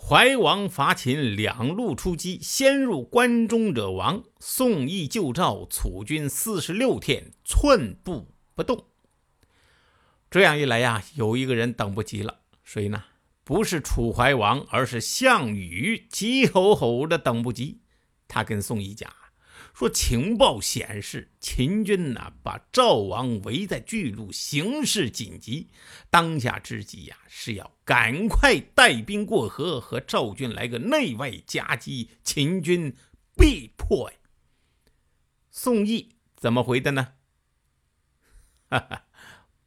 怀王伐秦，两路出击，先入关中者亡。宋义救赵，楚军四十六天寸步不动。这样一来呀，有一个人等不及了，谁呢？不是楚怀王，而是项羽，急吼吼的等不及。他跟宋义讲。说情报显示，秦军呐把赵王围在巨鹿，形势紧急。当下之急呀，是要赶快带兵过河，和赵军来个内外夹击。秦军必破呀！宋义怎么回的呢？哈哈，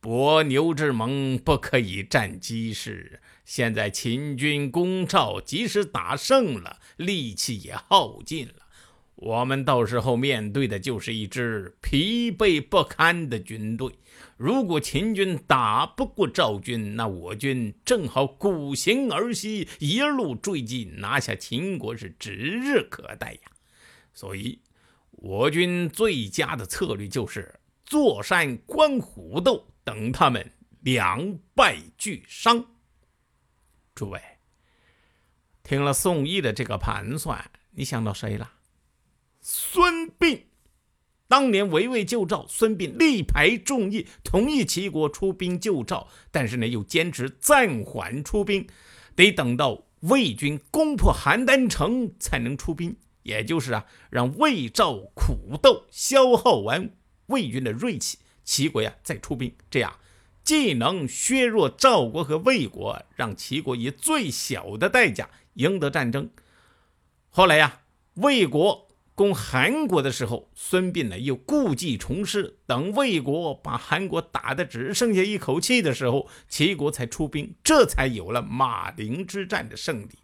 伯牛之盟不可以战机事。现在秦军攻赵，即使打胜了，力气也耗尽了。我们到时候面对的就是一支疲惫不堪的军队。如果秦军打不过赵军，那我军正好鼓行而西，一路追进，拿下秦国是指日可待呀。所以，我军最佳的策略就是坐山观虎斗，等他们两败俱伤。诸位，听了宋义的这个盘算，你想到谁了？孙膑当年围魏救赵，孙膑力排众议，同意齐国出兵救赵，但是呢，又坚持暂缓出兵，得等到魏军攻破邯郸城才能出兵。也就是啊，让魏赵苦斗，消耗完魏军的锐气，齐国呀再出兵，这样既能削弱赵国和魏国，让齐国以最小的代价赢得战争。后来呀，魏国。攻韩国的时候，孙膑呢又故技重施，等魏国把韩国打得只剩下一口气的时候，齐国才出兵，这才有了马陵之战的胜利。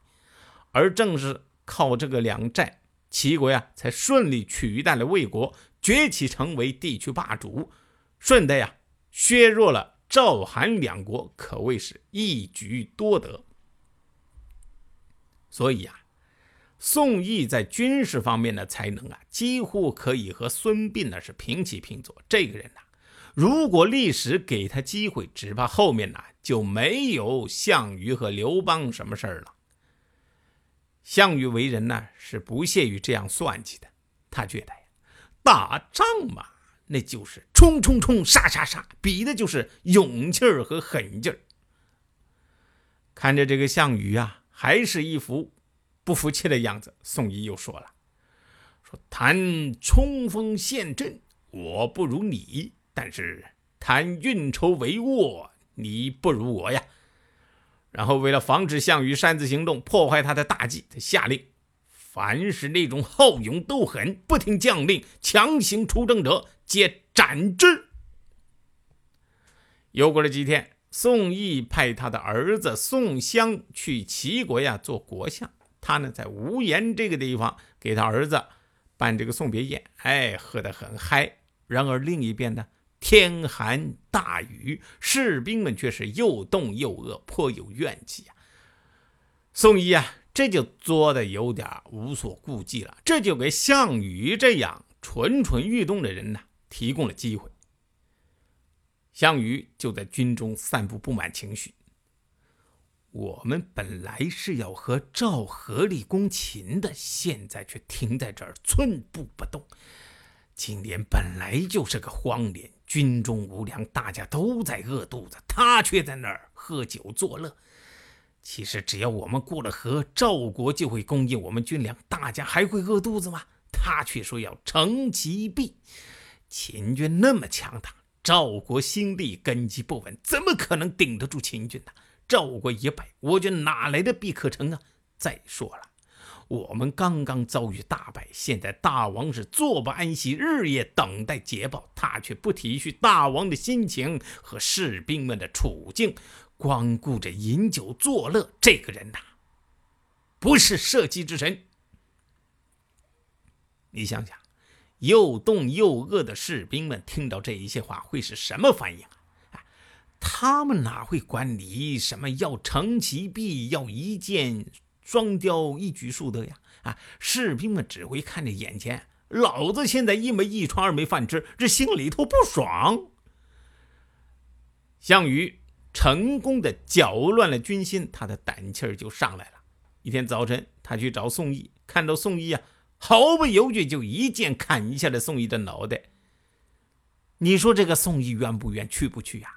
而正是靠这个两战，齐国呀才顺利取代了魏国，崛起成为地区霸主，顺带呀削弱了赵韩两国，可谓是一举多得。所以呀。宋义在军事方面的才能啊，几乎可以和孙膑呢是平起平坐。这个人呐，如果历史给他机会，只怕后面呢就没有项羽和刘邦什么事儿了。项羽为人呢是不屑于这样算计的，他觉得呀，打仗嘛，那就是冲冲冲，杀杀杀，比的就是勇气儿和狠劲儿。看着这个项羽啊，还是一副。不服气的样子，宋义又说了：“说谈冲锋陷阵，我不如你；但是谈运筹帷幄，你不如我呀。”然后为了防止项羽擅自行动，破坏他的大计，他下令：凡是那种好勇斗狠、不听将令、强行出征者，皆斩之。又过了几天，宋义派他的儿子宋襄去齐国呀做国相。他呢，在无言这个地方给他儿子办这个送别宴，哎，喝得很嗨。然而另一边呢，天寒大雨，士兵们却是又冻又饿，颇有怨气啊。宋义啊，这就作的有点无所顾忌了，这就给项羽这样蠢蠢欲动的人呢提供了机会。项羽就在军中散布不满情绪。我们本来是要和赵合力攻秦的，现在却停在这儿寸步不动。今年本来就是个荒年，军中无粮，大家都在饿肚子，他却在那儿喝酒作乐。其实只要我们过了河，赵国就会供应我们军粮，大家还会饿肚子吗？他却说要乘其弊。秦军那么强大，赵国心力根基不稳，怎么可能顶得住秦军呢？赵国一败，我军哪来的必可成啊？再说了，我们刚刚遭遇大败，现在大王是坐不安息，日夜等待捷报，他却不体恤大王的心情和士兵们的处境，光顾着饮酒作乐。这个人呐，不是社稷之臣。你想想，又冻又饿的士兵们听到这一些话会是什么反应？他们哪会管你什么要成其弊，要一箭双雕，一举数得呀？啊，士兵们只会看着眼前，老子现在一没衣穿二没饭吃，这心里头不爽。项羽成功的搅乱了军心，他的胆气儿就上来了。一天早晨，他去找宋义，看到宋义啊。毫不犹豫就一剑砍下了宋义的脑袋。你说这个宋义冤不冤，去不去呀？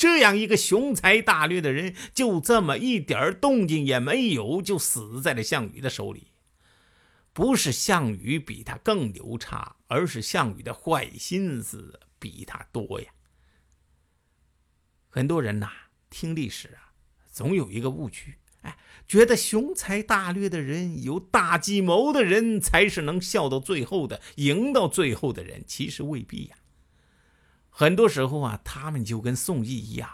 这样一个雄才大略的人，就这么一点动静也没有，就死在了项羽的手里。不是项羽比他更牛叉，而是项羽的坏心思比他多呀。很多人呐，听历史啊，总有一个误区。哎，觉得雄才大略的人、有大计谋的人才是能笑到最后的、赢到最后的人，其实未必呀。很多时候啊，他们就跟宋义一样，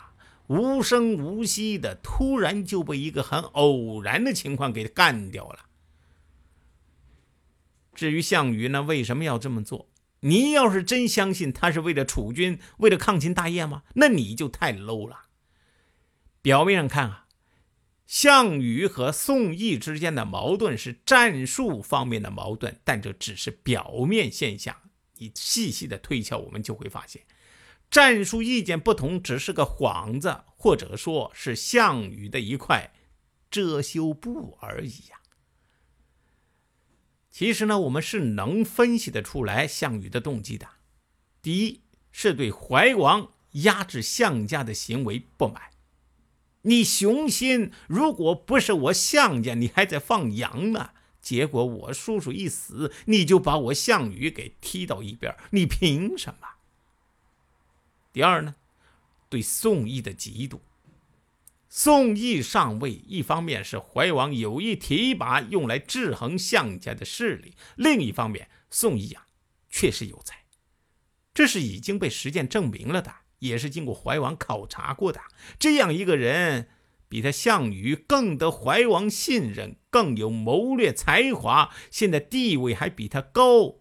无声无息的，突然就被一个很偶然的情况给干掉了。至于项羽呢，为什么要这么做？你要是真相信他是为了楚军、为了抗秦大业吗？那你就太 low 了。表面上看啊。项羽和宋义之间的矛盾是战术方面的矛盾，但这只是表面现象。你细细的推敲，我们就会发现，战术意见不同只是个幌子，或者说是项羽的一块遮羞布而已呀。其实呢，我们是能分析得出来项羽的动机的。第一，是对怀王压制项家的行为不满。你雄心，如果不是我项家，你还在放羊呢。结果我叔叔一死，你就把我项羽给踢到一边，你凭什么？第二呢，对宋义的嫉妒。宋义上位，一方面是怀王有意提拔用来制衡项家的势力，另一方面，宋义啊确实有才，这是已经被实践证明了的。也是经过怀王考察过的，这样一个人，比他项羽更得怀王信任，更有谋略才华，现在地位还比他高，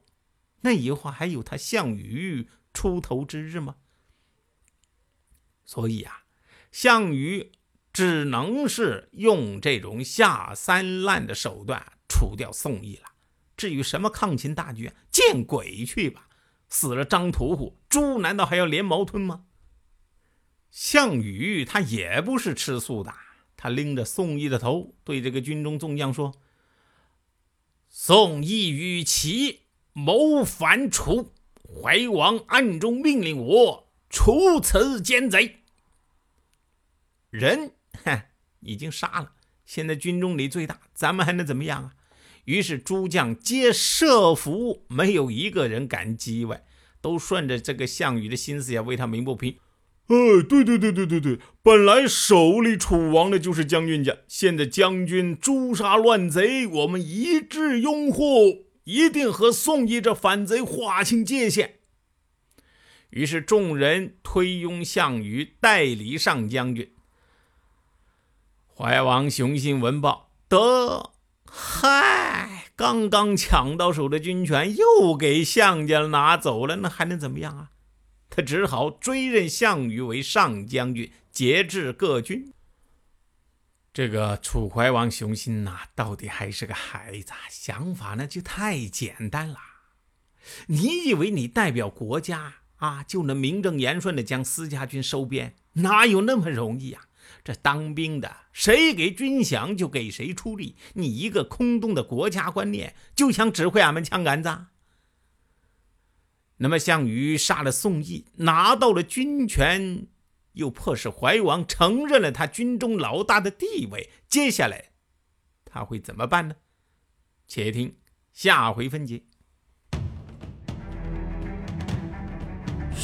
那以后还有他项羽出头之日吗？所以啊，项羽只能是用这种下三滥的手段除掉宋义了。至于什么抗秦大局，见鬼去吧！死了张屠户，猪难道还要连毛吞吗？项羽他也不是吃素的，他拎着宋义的头，对这个军中众将说：“宋义与齐谋反楚，怀王暗中命令我除此奸贼。人，哼，已经杀了，现在军中里最大，咱们还能怎么样啊？”于是诸将皆设伏，没有一个人敢叽歪，都顺着这个项羽的心思呀，为他鸣不平。哎，对对对对对对，本来手里楚王的就是将军家，现在将军诛杀乱贼，我们一致拥护，一定和宋义这反贼划清界限。于是众人推拥项羽代理上将军。怀王雄心闻报，得，嗨，刚刚抢到手的军权又给项家拿走了，那还能怎么样啊？他只好追认项羽为上将军，节制各军。这个楚怀王雄心呐，到底还是个孩子，想法呢就太简单了。你以为你代表国家啊，就能名正言顺的将私家军收编？哪有那么容易啊？这当兵的，谁给军饷就给谁出力。你一个空洞的国家观念，就想指挥俺们枪杆子？那么，项羽杀了宋义，拿到了军权，又迫使怀王承认了他军中老大的地位。接下来，他会怎么办呢？且听下回分解。